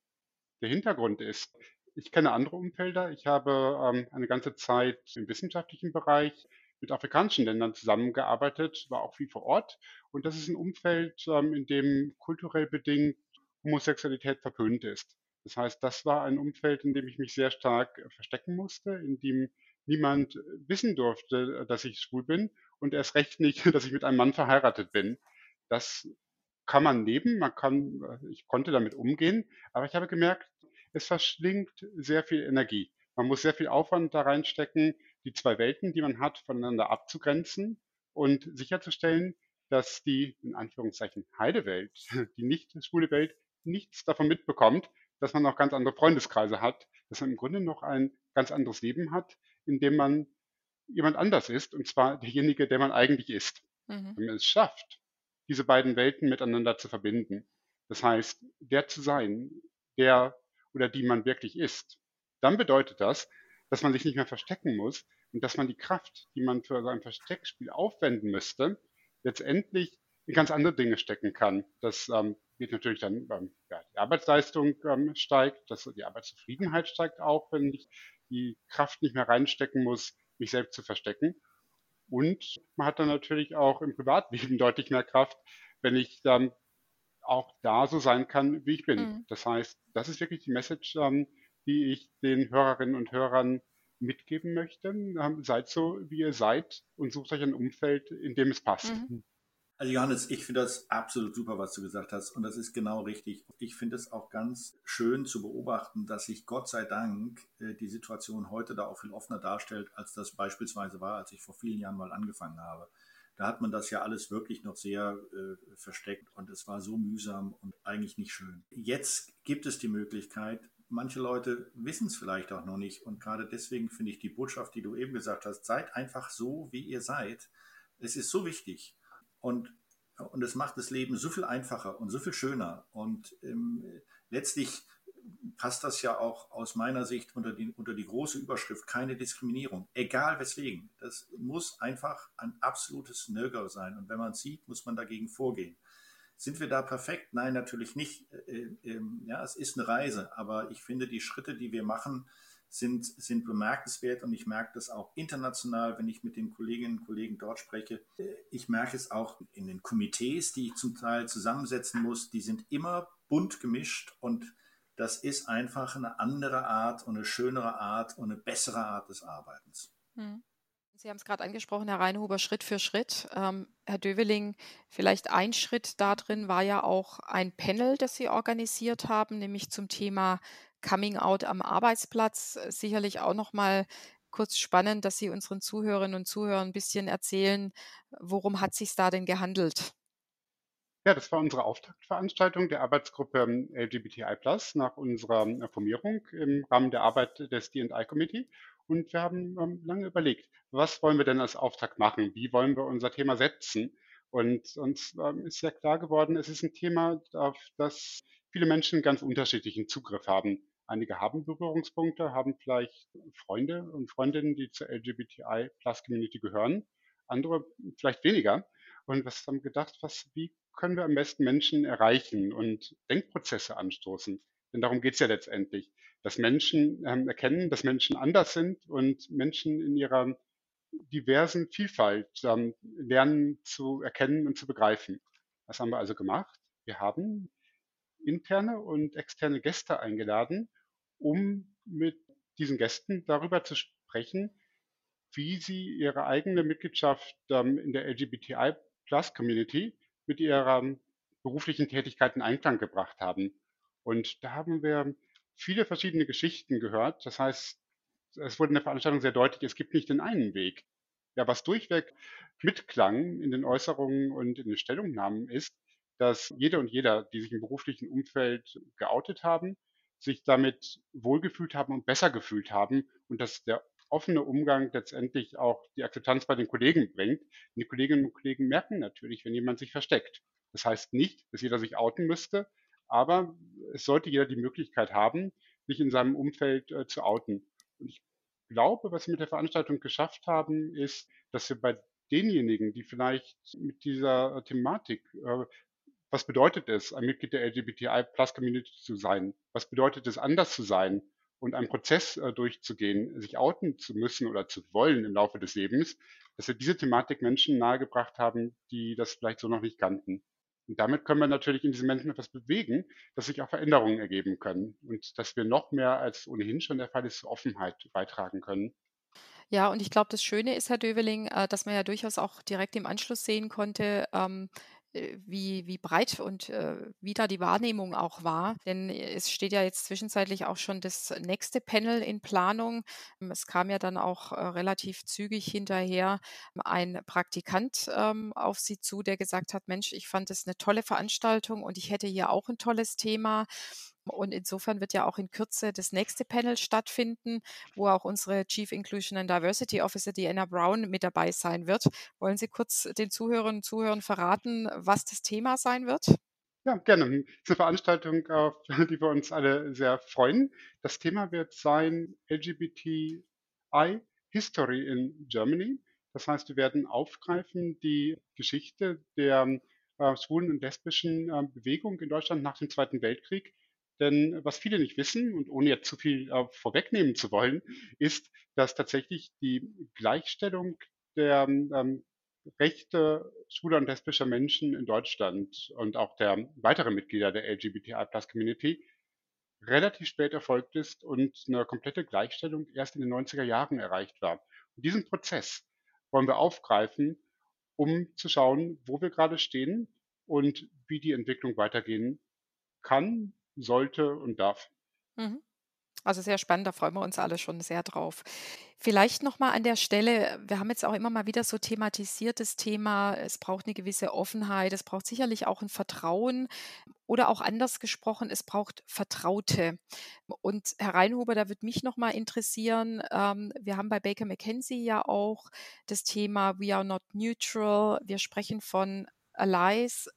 Der Hintergrund ist, ich kenne andere Umfelder. Ich habe ähm, eine ganze Zeit im wissenschaftlichen Bereich mit afrikanischen Ländern zusammengearbeitet, war auch viel vor Ort. Und das ist ein Umfeld, ähm, in dem kulturell bedingt Homosexualität verpönt ist. Das heißt, das war ein Umfeld, in dem ich mich sehr stark äh, verstecken musste, in dem niemand wissen durfte, dass ich schwul bin und erst recht nicht, dass ich mit einem Mann verheiratet bin. Das kann man leben, man kann, äh, ich konnte damit umgehen, aber ich habe gemerkt, es verschlingt sehr viel Energie. Man muss sehr viel Aufwand da reinstecken, die zwei Welten, die man hat, voneinander abzugrenzen und sicherzustellen, dass die in Anführungszeichen heile Welt, die nicht schwule Welt, nichts davon mitbekommt, dass man auch ganz andere Freundeskreise hat, dass man im Grunde noch ein ganz anderes Leben hat, in dem man jemand anders ist, und zwar derjenige, der man eigentlich ist. Mhm. Wenn man es schafft, diese beiden Welten miteinander zu verbinden, das heißt, der zu sein, der oder die man wirklich ist, dann bedeutet das, dass man sich nicht mehr verstecken muss und dass man die Kraft, die man für sein Versteckspiel aufwenden müsste, letztendlich in ganz andere Dinge stecken kann. Das ähm, geht natürlich dann, ähm, ja, die Arbeitsleistung ähm, steigt, das, die Arbeitszufriedenheit steigt auch, wenn ich die Kraft nicht mehr reinstecken muss, mich selbst zu verstecken. Und man hat dann natürlich auch im Privatleben deutlich mehr Kraft, wenn ich dann auch da so sein kann, wie ich bin. Mhm. Das heißt, das ist wirklich die Message, ähm, die ich den Hörerinnen und Hörern mitgeben möchte. Ähm, seid so, wie ihr seid und sucht euch ein Umfeld, in dem es passt. Mhm. Also Johannes, ich finde das absolut super, was du gesagt hast. Und das ist genau richtig. Ich finde es auch ganz schön zu beobachten, dass sich Gott sei Dank äh, die Situation heute da auch viel offener darstellt, als das beispielsweise war, als ich vor vielen Jahren mal angefangen habe. Da hat man das ja alles wirklich noch sehr äh, versteckt und es war so mühsam und eigentlich nicht schön. Jetzt gibt es die Möglichkeit, manche Leute wissen es vielleicht auch noch nicht und gerade deswegen finde ich die Botschaft, die du eben gesagt hast, seid einfach so, wie ihr seid. Es ist so wichtig und, und es macht das Leben so viel einfacher und so viel schöner und ähm, letztlich passt das ja auch aus meiner Sicht unter die, unter die große Überschrift keine Diskriminierung, egal weswegen. Das muss einfach ein absolutes No-Go sein. Und wenn man es sieht, muss man dagegen vorgehen. Sind wir da perfekt? Nein, natürlich nicht. Äh, äh, ja, es ist eine Reise, aber ich finde, die Schritte, die wir machen, sind, sind bemerkenswert und ich merke das auch international, wenn ich mit den Kolleginnen und Kollegen dort spreche. Ich merke es auch in den Komitees, die ich zum Teil zusammensetzen muss, die sind immer bunt gemischt und das ist einfach eine andere Art und eine schönere Art und eine bessere Art des Arbeitens. Hm. Sie haben es gerade angesprochen, Herr Reinhuber, Schritt für Schritt. Ähm, Herr Döveling, vielleicht ein Schritt da drin war ja auch ein Panel, das Sie organisiert haben, nämlich zum Thema Coming Out am Arbeitsplatz. Sicherlich auch noch mal kurz spannend, dass Sie unseren Zuhörerinnen und Zuhörern ein bisschen erzählen, worum hat sich da denn gehandelt? Ja, das war unsere Auftaktveranstaltung der Arbeitsgruppe ähm, LGBTI nach unserer äh, Formierung im Rahmen der Arbeit des D&I Committee. Und wir haben ähm, lange überlegt, was wollen wir denn als Auftakt machen? Wie wollen wir unser Thema setzen? Und uns ähm, ist sehr klar geworden, es ist ein Thema, auf das viele Menschen ganz unterschiedlichen Zugriff haben. Einige haben Berührungspunkte, haben vielleicht Freunde und Freundinnen, die zur LGBTI Community gehören. Andere vielleicht weniger. Und was haben gedacht, was, wie können wir am besten Menschen erreichen und Denkprozesse anstoßen? Denn darum geht es ja letztendlich, dass Menschen ähm, erkennen, dass Menschen anders sind und Menschen in ihrer diversen Vielfalt ähm, lernen zu erkennen und zu begreifen. Was haben wir also gemacht? Wir haben interne und externe Gäste eingeladen, um mit diesen Gästen darüber zu sprechen, wie sie ihre eigene Mitgliedschaft in der LGBTI Plus Community mit ihrer beruflichen Tätigkeit in Einklang gebracht haben. Und da haben wir viele verschiedene Geschichten gehört. Das heißt, es wurde in der Veranstaltung sehr deutlich, es gibt nicht den einen Weg. Ja, was durchweg mitklang in den Äußerungen und in den Stellungnahmen ist, dass jede und jeder, die sich im beruflichen Umfeld geoutet haben, sich damit wohlgefühlt haben und besser gefühlt haben und dass der offene Umgang letztendlich auch die Akzeptanz bei den Kollegen bringt. Die Kolleginnen und Kollegen merken natürlich, wenn jemand sich versteckt. Das heißt nicht, dass jeder sich outen müsste, Aber es sollte jeder die Möglichkeit haben, sich in seinem Umfeld äh, zu outen. Und ich glaube, was wir mit der Veranstaltung geschafft haben, ist, dass wir bei denjenigen, die vielleicht mit dieser Thematik, äh, was bedeutet es, ein Mitglied der LGBTI-Plus-Community zu sein? Was bedeutet es, anders zu sein und einen Prozess äh, durchzugehen, sich outen zu müssen oder zu wollen im Laufe des Lebens, dass wir diese Thematik Menschen nahegebracht haben, die das vielleicht so noch nicht kannten. Und damit können wir natürlich in diesen Menschen etwas bewegen, dass sich auch Veränderungen ergeben können und dass wir noch mehr als ohnehin schon der Fall ist, Offenheit beitragen können. Ja, und ich glaube, das Schöne ist, Herr Döveling, äh, dass man ja durchaus auch direkt im Anschluss sehen konnte, ähm, äh, wie, wie breit und äh, wie da die Wahrnehmung auch war. Denn es steht ja jetzt zwischenzeitlich auch schon das nächste Panel in Planung. Es kam ja dann auch äh, relativ zügig hinterher ein Praktikant ähm, auf Sie zu, der gesagt hat, Mensch, ich fand es eine tolle Veranstaltung und ich hätte hier auch ein tolles Thema. Und insofern wird ja auch in Kürze das nächste Panel stattfinden, wo auch unsere Chief Inclusion and Diversity Officer, die Anna Brown, mit dabei sein wird. Wollen Sie kurz den Zuhörerinnen und Zuhörern verraten, was das Thema sein wird? Ja, gerne. Es ist eine Veranstaltung, auf die wir uns alle sehr freuen. Das Thema wird sein LGBTI History in Germany. Das heißt, wir werden aufgreifen die Geschichte der äh, schwulen und lesbischen äh, Bewegung in Deutschland nach dem Zweiten Weltkrieg denn was viele nicht wissen und ohne jetzt zu viel äh, vorwegnehmen zu wollen, ist, dass tatsächlich die Gleichstellung der ähm, Rechte schwuler und lesbischer Menschen in Deutschland und auch der weiteren Mitglieder der LGBTI-Plus-Community relativ spät erfolgt ist und eine komplette Gleichstellung erst in den 90er Jahren erreicht war. Und diesen Prozess wollen wir aufgreifen, um zu schauen, wo wir gerade stehen und wie die Entwicklung weitergehen kann, sollte und darf. Mhm. Also sehr spannend, da freuen wir uns alle schon sehr drauf. Vielleicht nochmal an der Stelle, wir haben jetzt auch immer mal wieder so thematisiert das Thema, es braucht eine gewisse Offenheit, es braucht sicherlich auch ein Vertrauen oder auch anders gesprochen, es braucht Vertraute. Und Herr Reinhuber, da würde mich nochmal interessieren, ähm, wir haben bei Baker McKenzie ja auch das Thema We are not neutral, wir sprechen von Allies,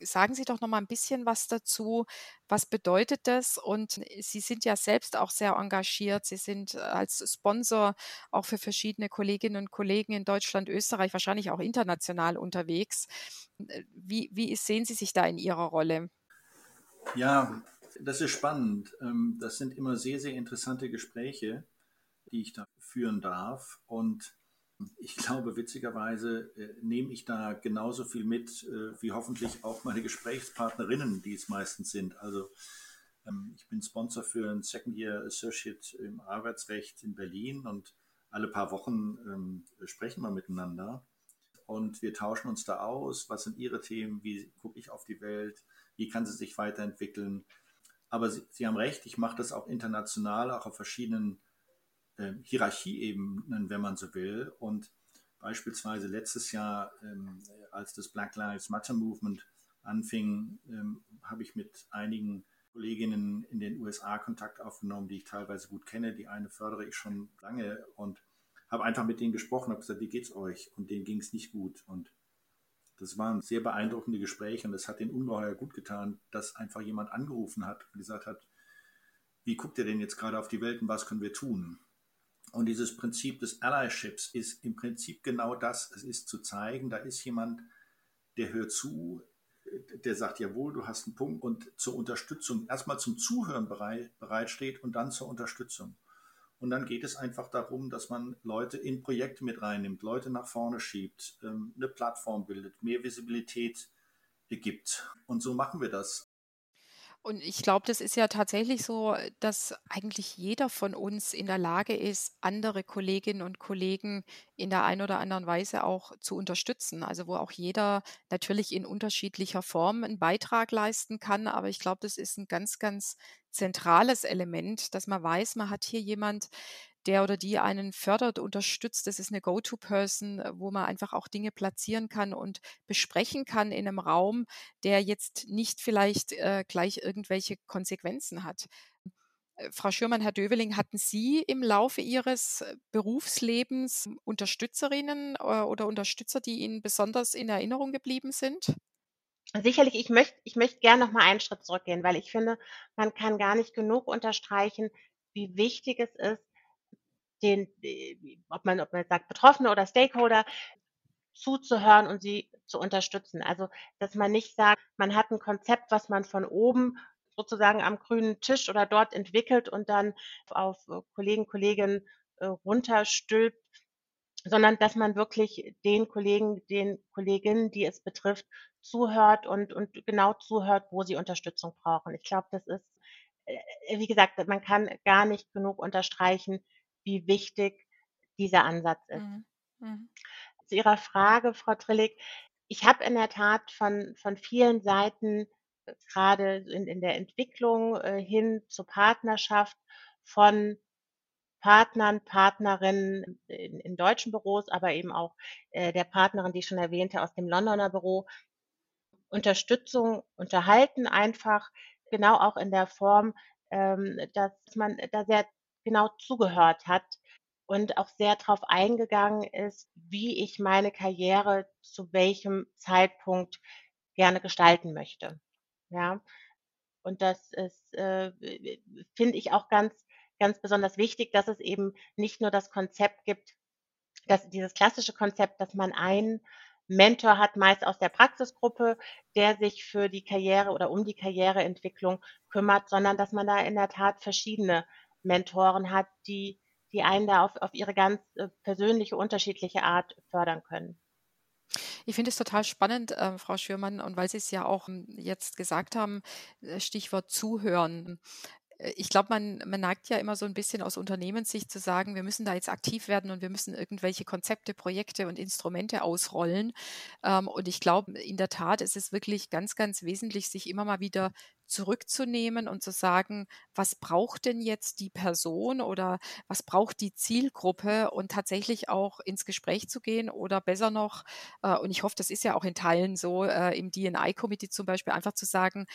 sagen Sie doch noch mal ein bisschen was dazu. Was bedeutet das? Und Sie sind ja selbst auch sehr engagiert. Sie sind äh, als Sponsor auch für verschiedene Kolleginnen und Kollegen in Deutschland, Österreich, wahrscheinlich auch international unterwegs. Äh, wie, wie sehen Sie sich da in Ihrer Rolle? Ja, das ist spannend. Ähm, das sind immer sehr, sehr interessante Gespräche, die ich da führen darf. Und ich glaube, witzigerweise äh, nehme ich da genauso viel mit, äh, wie hoffentlich auch meine Gesprächspartnerinnen, die es meistens sind. Also ähm, ich bin Sponsor für ein Second Year Associate im Arbeitsrecht in Berlin und alle paar Wochen ähm, sprechen wir miteinander und wir tauschen uns da aus. Was sind Ihre Themen? Wie gucke ich auf die Welt? Wie kann sie sich weiterentwickeln? Aber Sie, sie haben recht, ich mache das auch international, auch auf verschiedenen äh, Hierarchieebenen, wenn man so will. Und beispielsweise letztes Jahr, ähm, als das Black Lives Matter Movement anfing, ähm, habe ich mit einigen Kolleginnen in den USA Kontakt aufgenommen, die ich teilweise gut kenne. Die eine fördere ich schon lange und habe einfach mit denen gesprochen, habe gesagt, wie geht's euch? Und denen ging es nicht gut. Und das waren sehr beeindruckende Gespräche und es hat denen ungeheuer gut getan, dass einfach jemand angerufen hat und gesagt hat, wie guckt ihr denn jetzt gerade auf die Welt und was können wir tun? Und dieses Prinzip des Allyships ist im Prinzip genau das. Es ist zu zeigen, da ist jemand, der hört zu, der sagt, jawohl, du hast einen Punkt und zur Unterstützung, erstmal zum Zuhören bereit, bereitsteht und dann zur Unterstützung. Und dann geht es einfach darum, dass man Leute in Projekte mit reinnimmt, Leute nach vorne schiebt, ähm, eine Plattform bildet, mehr Visibilität gibt. Und so machen wir das. Und ich glaube, das ist ja tatsächlich so, dass eigentlich jeder von uns in der Lage ist, andere Kolleginnen und Kollegen in der einen oder anderen Weise auch zu unterstützen. Also wo auch jeder natürlich in unterschiedlicher Form einen Beitrag leisten kann. Aber ich glaube, das ist ein ganz, ganz zentrales Element, dass man weiß, man hat hier jemand, der oder die einen fördert, unterstützt. Das ist eine Go-to-Person, äh, wo man einfach auch Dinge platzieren kann und besprechen kann in einem Raum, der jetzt nicht vielleicht äh, gleich irgendwelche Konsequenzen hat. Äh, Frau Schürmann, Herr Döveling, hatten Sie im Laufe Ihres äh, Berufslebens Unterstützerinnen oder Unterstützer, die Ihnen besonders in Erinnerung geblieben sind? sicherlich, ich möchte ich möchte gerne noch mal einen Schritt zurückgehen, weil ich finde, man kann gar nicht genug unterstreichen, wie wichtig es ist, den, äh, ob man ob man sagt Betroffene oder Stakeholder zuzuhören und sie zu unterstützen. Also, dass man nicht sagt, man hat ein Konzept, was man von oben sozusagen am grünen Tisch oder dort entwickelt und dann auf äh, Kollegen, Kolleginnen, äh, runterstülpt, sondern dass man wirklich den Kollegen, den Kolleginnen, die es betrifft, zuhört und und genau zuhört, wo sie Unterstützung brauchen. Ich glaube, das ist wie gesagt, man kann gar nicht genug unterstreichen, wie wichtig dieser Ansatz ist. Mhm. Mhm. Zu Ihrer Frage, Frau Trillig, ich habe in der Tat von von vielen Seiten äh, gerade in in der Entwicklung, äh, hin zur Partnerschaft von Partnern, Partnerinnen in in deutschen Büros, aber eben auch, äh, der Partnerin, die ich schon erwähnte, aus dem Londoner Büro, Unterstützung unterhalten, einfach genau auch in der Form, ähm, dass man da sehr genau zugehört hat und auch sehr darauf eingegangen ist, wie ich meine Karriere zu welchem Zeitpunkt gerne gestalten möchte. Ja, und das ist, äh, finde ich auch ganz ganz besonders wichtig, dass es eben nicht nur das Konzept gibt, dass dieses klassische Konzept, dass man einen Mentor hat, meist aus der Praxisgruppe, der sich für die Karriere oder um die Karriereentwicklung kümmert, sondern dass man da in der Tat verschiedene Mentoren hat, die die einen da auf auf ihre ganz, äh, persönliche, unterschiedliche Art fördern können. Ich finde es total spannend, äh, Frau Schürmann, und weil Sie es ja auch hm, jetzt gesagt haben, äh, Stichwort Zuhören. Äh, ich glaube, man, man neigt ja immer so ein bisschen aus Unternehmenssicht zu sagen, wir müssen da jetzt aktiv werden und wir müssen irgendwelche Konzepte, Projekte und Instrumente ausrollen. Ähm, und ich glaube, in der Tat ist es wirklich ganz, ganz wesentlich, sich immer mal wieder zurückzunehmen und zu sagen, was braucht denn jetzt die Person oder was braucht die Zielgruppe und tatsächlich auch ins Gespräch zu gehen oder besser noch, äh, und ich hoffe, das ist ja auch in Teilen so äh, im DNI-Committee zum Beispiel, einfach zu sagen,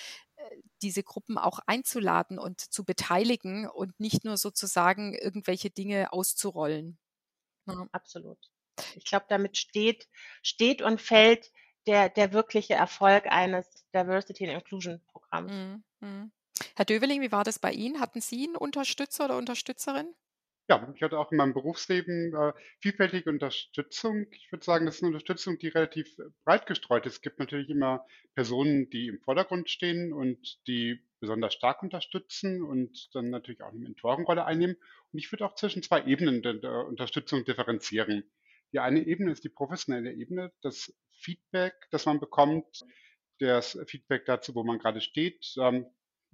diese Gruppen auch einzuladen und zu beteiligen und nicht nur sozusagen irgendwelche Dinge auszurollen. Ja. Absolut. Ich glaube, damit steht, steht und fällt der, der wirkliche Erfolg eines Diversity and Inclusion Programms. Mhm. mhm. Herr Döveling, wie war das bei Ihnen? Hatten Sie einen Unterstützer oder Unterstützerin? Ja, ich hatte auch in meinem Berufsleben äh, vielfältige Unterstützung. Ich würde sagen, das ist eine Unterstützung, die relativ äh, breit gestreut ist. Es gibt natürlich immer Personen, die im Vordergrund stehen und die besonders stark unterstützen und dann natürlich auch eine Mentorenrolle einnehmen. Und ich würde auch zwischen zwei Ebenen der, der Unterstützung differenzieren. Die eine Ebene ist die professionelle Ebene, das Feedback, das man bekommt, das Feedback dazu, wo man gerade steht, ähm,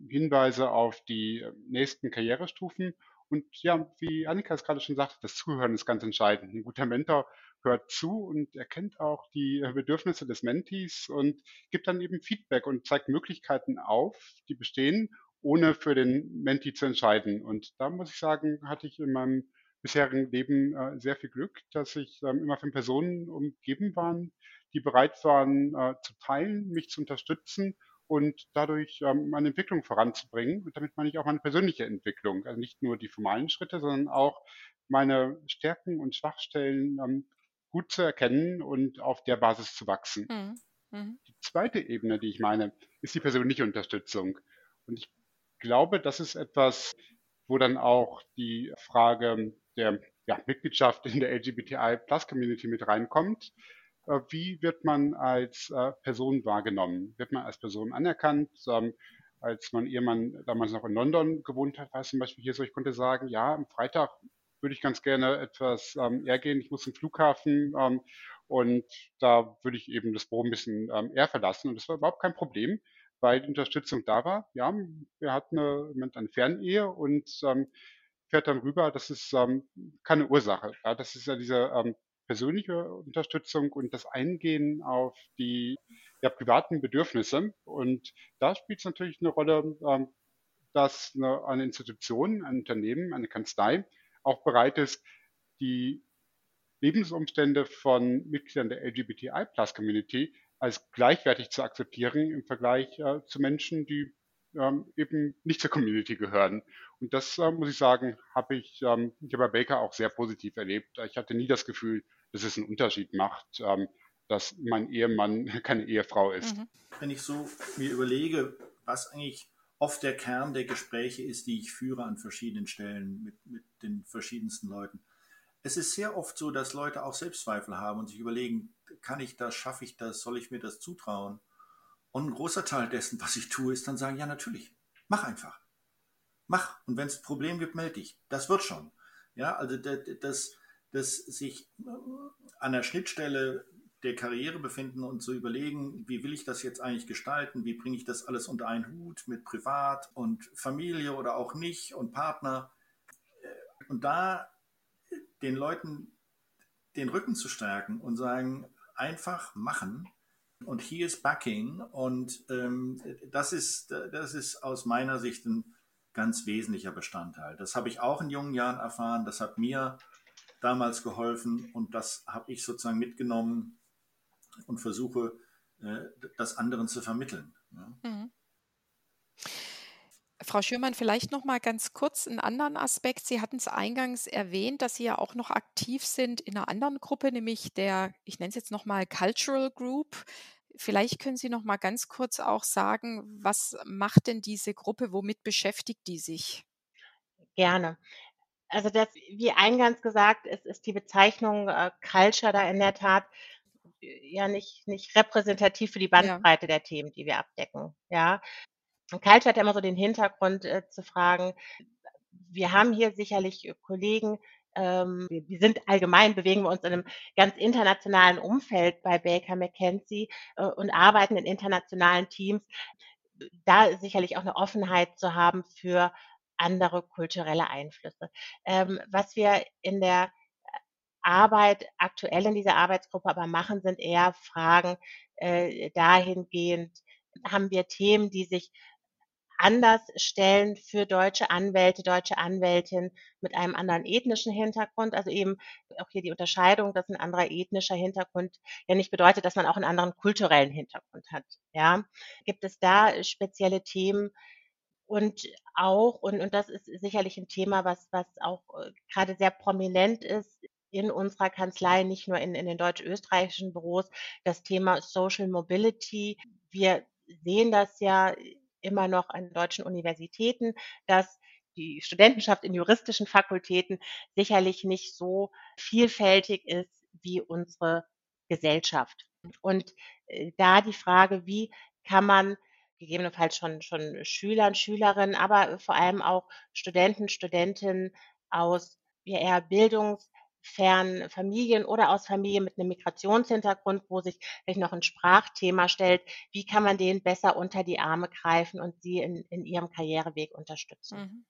Hinweise auf die äh, nächsten Karrierestufen und ja, wie Annika es gerade schon sagte, das Zuhören ist ganz entscheidend. Ein guter Mentor hört zu und erkennt auch die äh, Bedürfnisse des Mentees und gibt dann eben Feedback und zeigt Möglichkeiten auf, die bestehen, ohne für den Mentee zu entscheiden. Und da muss ich sagen, hatte ich in meinem bisherigen Leben äh, sehr viel Glück, dass ich ähm, immer von Personen umgeben waren, die bereit waren äh, zu teilen, mich zu unterstützen und dadurch ähm, meine Entwicklung voranzubringen. Und damit meine ich auch meine persönliche Entwicklung. Also nicht nur die formalen Schritte, sondern auch meine Stärken und Schwachstellen ähm, gut zu erkennen und auf der Basis zu wachsen. Mhm. Mhm. Die zweite Ebene, die ich meine, ist die persönliche Unterstützung. Und ich glaube, das ist etwas, wo dann auch die Frage der ja, Mitgliedschaft in der LGBTI-Plus-Community mit reinkommt. Äh, wie wird man als äh, Person wahrgenommen? Wird man als Person anerkannt? Als mein Ehemann damals noch in London gewohnt hat, war es zum Beispiel hier so, ich konnte sagen, ja, am Freitag würde ich ganz gerne etwas ähm, eher gehen. Ich muss zum Flughafen ähm, und da würde ich eben das Büro ein bisschen ähm, eher verlassen. Und das war überhaupt kein Problem, weil die Unterstützung da war. Ja, wir hatten eine, eine Fernehe und ähm, fährt dann rüber. Das ist ähm, keine Ursache. Ja, das ist ja diese ähm, persönliche Unterstützung und das Eingehen auf die ja, privaten Bedürfnisse. Und da spielt es natürlich eine Rolle, ähm, dass eine, eine Institution, ein Unternehmen, eine Kanzlei auch bereit ist, die Lebensumstände von Mitgliedern der LGBTI-Plus-Community als gleichwertig zu akzeptieren im Vergleich äh, zu Menschen, die ähm, eben nicht zur Community gehören. Und das, äh, muss ich sagen, habe ich ähm, hier bei Baker auch sehr positiv erlebt. Ich hatte nie das Gefühl, dass es einen Unterschied macht, ähm, dass mein Ehemann keine Ehefrau ist. Mhm. Wenn ich so mir überlege, was eigentlich oft der Kern der Gespräche ist, die ich führe an verschiedenen Stellen mit, mit den verschiedensten Leuten. Es ist sehr oft so, dass Leute auch Selbstzweifel haben und sich überlegen, kann ich das, schaffe ich das, soll ich mir das zutrauen? Und ein großer Teil dessen, was ich tue, ist dann sagen, ja natürlich, mach einfach. Mach. Und wenn es ein Problem gibt, melde dich. Das wird schon. Ja, also das, das sich an der Schnittstelle der Karriere befinden und zu überlegen, wie will ich das jetzt eigentlich gestalten, wie bringe ich das alles unter einen Hut mit Privat und Familie oder auch nicht und Partner. Und da den Leuten den Rücken zu stärken und sagen, einfach machen und hier ist Backing und ähm, das, ist, das ist aus meiner Sicht ein ganz wesentlicher Bestandteil. Das habe ich auch in jungen Jahren erfahren, das hat mir damals geholfen und das habe ich sozusagen mitgenommen und versuche, äh, das anderen zu vermitteln. Mhm. Frau Schürmann, vielleicht noch mal ganz kurz einen anderen Aspekt. Sie hatten es eingangs erwähnt, dass Sie ja auch noch aktiv sind in einer anderen Gruppe, nämlich der, ich nenne es jetzt noch mal Cultural Group. Vielleicht können Sie noch mal ganz kurz auch sagen, was macht denn diese Gruppe, womit beschäftigt die sich? Gerne. Also das, wie eingangs gesagt, ist, ist die Bezeichnung äh, Culture da in der Tat ja nicht, nicht repräsentativ für die Bandbreite ja. der Themen, die wir abdecken. Ja. Culture hat ja immer so den Hintergrund äh, zu fragen, wir haben hier sicherlich Kollegen, ähm, wir, wir, sind allgemein, bewegen wir uns in einem ganz internationalen Umfeld bei Baker McKenzie äh, und arbeiten in internationalen Teams. Da sicherlich auch eine Offenheit zu haben für andere kulturelle Einflüsse. Ähm, was wir in der Arbeit aktuell in dieser Arbeitsgruppe aber machen, sind eher Fragen äh, dahingehend, haben wir Themen, die sich anders stellen für deutsche Anwälte, deutsche Anwältinnen mit einem anderen ethnischen Hintergrund. Also eben auch hier die Unterscheidung, dass ein anderer ethnischer Hintergrund ja nicht bedeutet, dass man auch einen anderen kulturellen Hintergrund hat. Ja, gibt es da spezielle Themen? Und auch, und, und das ist sicherlich ein Thema, was, was auch äh, gerade sehr prominent ist, in unserer Kanzlei, nicht nur in, in den deutsch-österreichischen Büros, das Thema Social Mobility. Wir sehen das ja immer noch an deutschen Universitäten, dass die Studentenschaft in juristischen Fakultäten sicherlich nicht so vielfältig ist wie unsere Gesellschaft. Und äh, da die Frage, wie kann man gegebenenfalls schon, schon Schülern, Schülerinnen, aber vor allem auch Studenten, Studentinnen aus eher Bildungs- fernen Familien oder aus Familien mit einem Migrationshintergrund, wo sich vielleicht noch ein Sprachthema stellt, wie kann man denen besser unter die Arme greifen und sie in, in ihrem Karriereweg unterstützen? Mhm.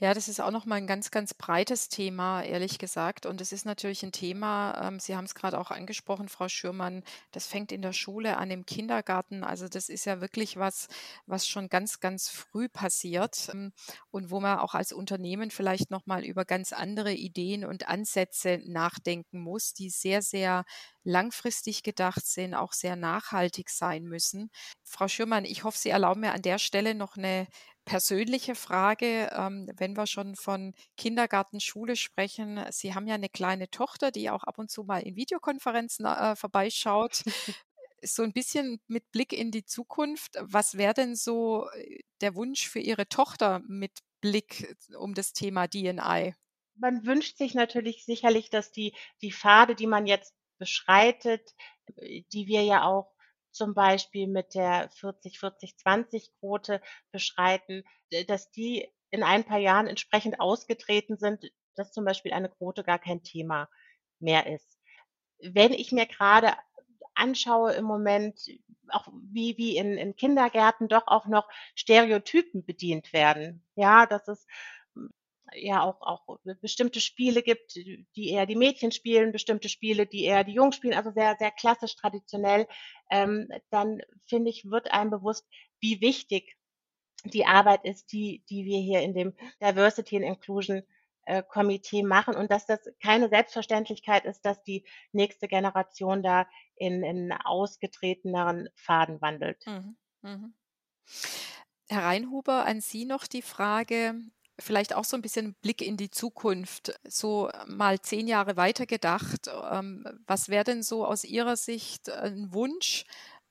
Ja, das ist auch noch mal ein ganz, ganz breites Thema, ehrlich gesagt. Und es ist natürlich ein Thema, ähm, Sie haben es gerade auch angesprochen, Frau Schürmann, das fängt in der Schule an, im Kindergarten. Also das ist ja wirklich was, was schon ganz, ganz früh passiert ähm, und wo man auch als Unternehmen vielleicht noch mal über ganz andere Ideen und Ansätze nachdenken muss, die sehr, sehr langfristig gedacht sind, auch sehr nachhaltig sein müssen. Frau Schürmann, ich hoffe, Sie erlauben mir an der Stelle noch eine persönliche Frage, ähm, wenn wir schon von Kindergarten, Schule sprechen. Sie haben ja eine kleine Tochter, die auch ab und zu mal in Videokonferenzen äh, vorbeischaut. so ein bisschen mit Blick in die Zukunft. Was wäre denn so äh, der Wunsch für Ihre Tochter mit Blick um das Thema DNI? Man wünscht sich natürlich sicherlich, dass die, die Pfade, die man jetzt beschreitet, äh, die wir ja auch zum Beispiel mit der 40-40-20-Quote beschreiten, dass die in ein paar Jahren entsprechend ausgetreten sind, dass zum Beispiel eine Quote gar kein Thema mehr ist. Wenn ich mir gerade anschaue im Moment, auch wie, wie in, in Kindergärten doch auch noch Stereotypen bedient werden. Ja, dass es ja auch, auch bestimmte Spiele gibt, die eher die Mädchen spielen, bestimmte Spiele, die eher die Jungs spielen, also sehr, sehr klassisch traditionell, ähm, dann finde ich, wird einem bewusst, wie wichtig die Arbeit ist, die, die wir hier in dem Diversity and Inclusion äh, Komitee machen und dass das keine Selbstverständlichkeit ist, dass die nächste Generation da in, in ausgetreteneren Faden wandelt. Mhm. Mhm. Herr Reinhuber, an Sie noch die Frage, vielleicht auch so ein bisschen Blick in die Zukunft, so mal zehn Jahre weiter gedacht. Ähm, was wäre denn so aus Ihrer Sicht ein Wunsch,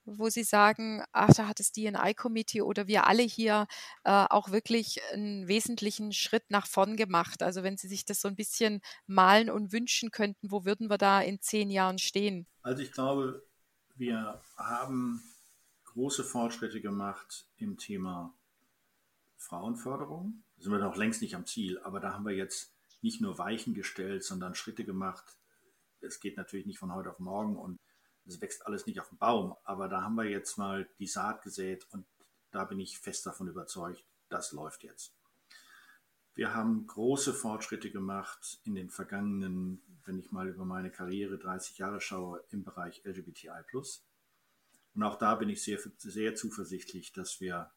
wo Sie sagen, ach, da hat das DNI-Committee oder wir alle hier äh, auch wirklich einen wesentlichen Schritt nach vorn gemacht. Also wenn Sie sich das so ein bisschen malen und wünschen könnten, wo würden wir da in zehn Jahren stehen? Also ich glaube, wir haben große Fortschritte gemacht im Thema Frauenförderung. Sind wir noch längst nicht am Ziel, aber da haben wir jetzt nicht nur Weichen gestellt, sondern Schritte gemacht. Es geht natürlich nicht von heute auf morgen und es wächst alles nicht auf dem Baum, aber da haben wir jetzt mal die Saat gesät und da bin ich fest davon überzeugt, das läuft jetzt. Wir haben große Fortschritte gemacht in den vergangenen, wenn ich mal über meine Karriere 30 Jahre schaue, im Bereich LGBTI. Und auch da bin ich sehr, sehr zuversichtlich, dass wir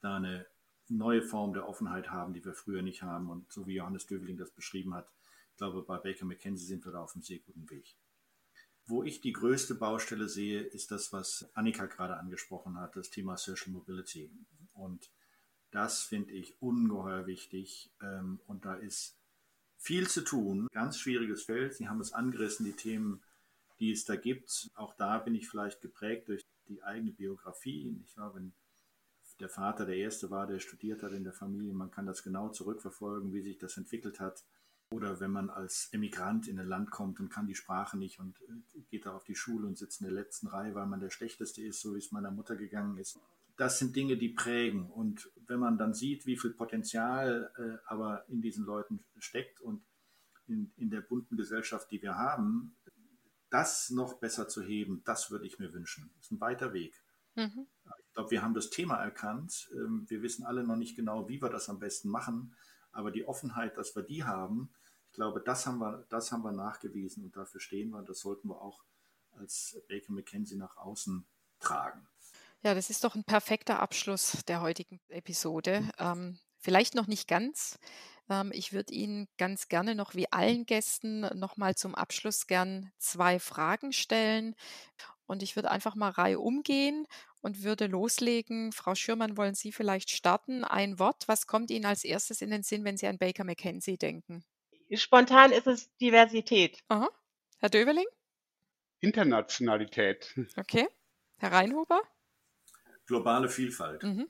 da eine neue Form der Offenheit haben, die wir früher nicht haben. Und so wie Johannes Döveling das beschrieben hat, ich glaube, bei Baker McKenzie sind wir da auf einem sehr guten Weg. Wo ich die größte Baustelle sehe, ist das, was Annika gerade angesprochen hat, das Thema Social Mobility. Und das finde ich ungeheuer wichtig. Ähm, und da ist viel zu tun. Ganz schwieriges Feld. Sie haben es angerissen, die Themen, die es da gibt. Auch da bin ich vielleicht geprägt durch die eigene Biografie. Ich war, wenn der Vater der Erste war, der studiert hat in der Familie, man kann das genau zurückverfolgen, wie sich das entwickelt hat. Oder wenn man als Emigrant in ein Land kommt und kann die Sprache nicht und äh, geht da auf die Schule und sitzt in der letzten Reihe, weil man der Schlechteste ist, so wie es meiner Mutter gegangen ist. Das sind Dinge, die prägen. Und wenn man dann sieht, wie viel Potenzial äh, aber in diesen Leuten steckt und in, in der bunten Gesellschaft, die wir haben, das noch besser zu heben, das würde ich mir wünschen. Das ist ein weiter Weg. Mhm. Ich glaube, wir haben das Thema erkannt. Ähm, wir wissen alle noch nicht genau, wie wir das am besten machen. Aber die Offenheit, dass wir die haben, ich glaube, das haben wir, das haben wir nachgewiesen und dafür stehen wir. Das sollten wir auch als Baker McKenzie nach außen tragen. Ja, das ist doch ein perfekter Abschluss der heutigen Episode. Ähm, vielleicht noch nicht ganz. Ähm, ich würde Ihnen ganz gerne noch wie allen Gästen nochmal zum Abschluss gern zwei Fragen stellen. Und ich würde einfach mal Reihe umgehen und würde loslegen. Frau Schürmann, wollen Sie vielleicht starten? Ein Wort, was kommt Ihnen als erstes in den Sinn, wenn Sie an Baker McKenzie denken? Spontan ist es Diversität. Aha. Herr Döveling? Internationalität. Okay. Herr Reinhuber? Globale Vielfalt. Mhm.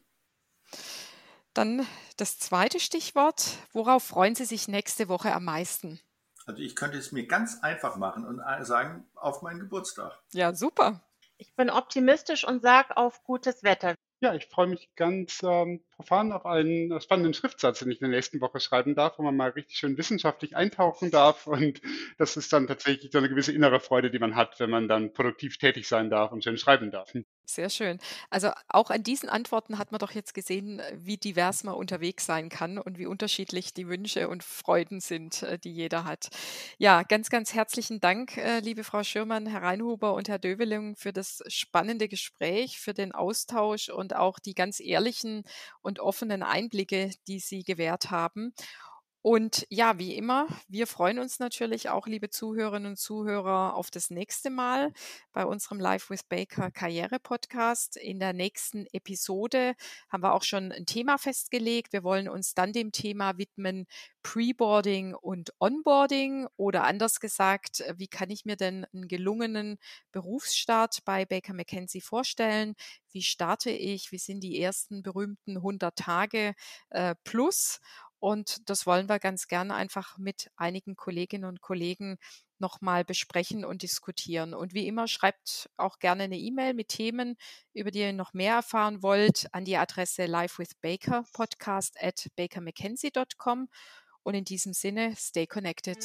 Dann das zweite Stichwort. Worauf freuen Sie sich nächste Woche am meisten? Also ich könnte es mir ganz einfach machen und sagen, auf meinen Geburtstag. Ja, super. Ich bin optimistisch und sage auf gutes Wetter. Ja, ich freue mich ganz ähm, profan auf einen spannenden Schriftsatz, den ich in der nächsten Woche schreiben darf, wo man mal richtig schön wissenschaftlich eintauchen darf. Und das ist dann tatsächlich so eine gewisse innere Freude, die man hat, wenn man dann produktiv tätig sein darf und schön schreiben darf. Sehr schön. Also auch an diesen Antworten hat man doch jetzt gesehen, wie divers man unterwegs sein kann und wie unterschiedlich die Wünsche und Freuden sind, äh, die jeder hat. Ja, ganz, ganz herzlichen Dank, äh, liebe Frau Schirmann, Herr Reinhuber und Herr Döveling, für das spannende Gespräch, für den Austausch und auch die ganz ehrlichen und offenen Einblicke, die Sie gewährt haben. Und ja, wie immer, wir freuen uns natürlich auch, liebe Zuhörerinnen und Zuhörer, auf das nächste Mal bei unserem Live with Baker Karriere Podcast. In der nächsten Episode haben wir auch schon ein Thema festgelegt. Wir wollen uns dann dem Thema widmen Preboarding und Onboarding oder anders gesagt, wie kann ich mir denn einen gelungenen Berufsstart bei Baker McKenzie vorstellen? Wie starte ich? Wie sind die ersten berühmten 100 Tage äh, plus? Und das wollen wir ganz gerne einfach mit einigen Kolleginnen und Kollegen nochmal besprechen und diskutieren. Und wie immer, schreibt auch gerne eine E-Mail mit Themen, über die ihr noch mehr erfahren wollt, an die Adresse livewithbaker podcast at bakermckenzie.com. Und in diesem Sinne, stay connected.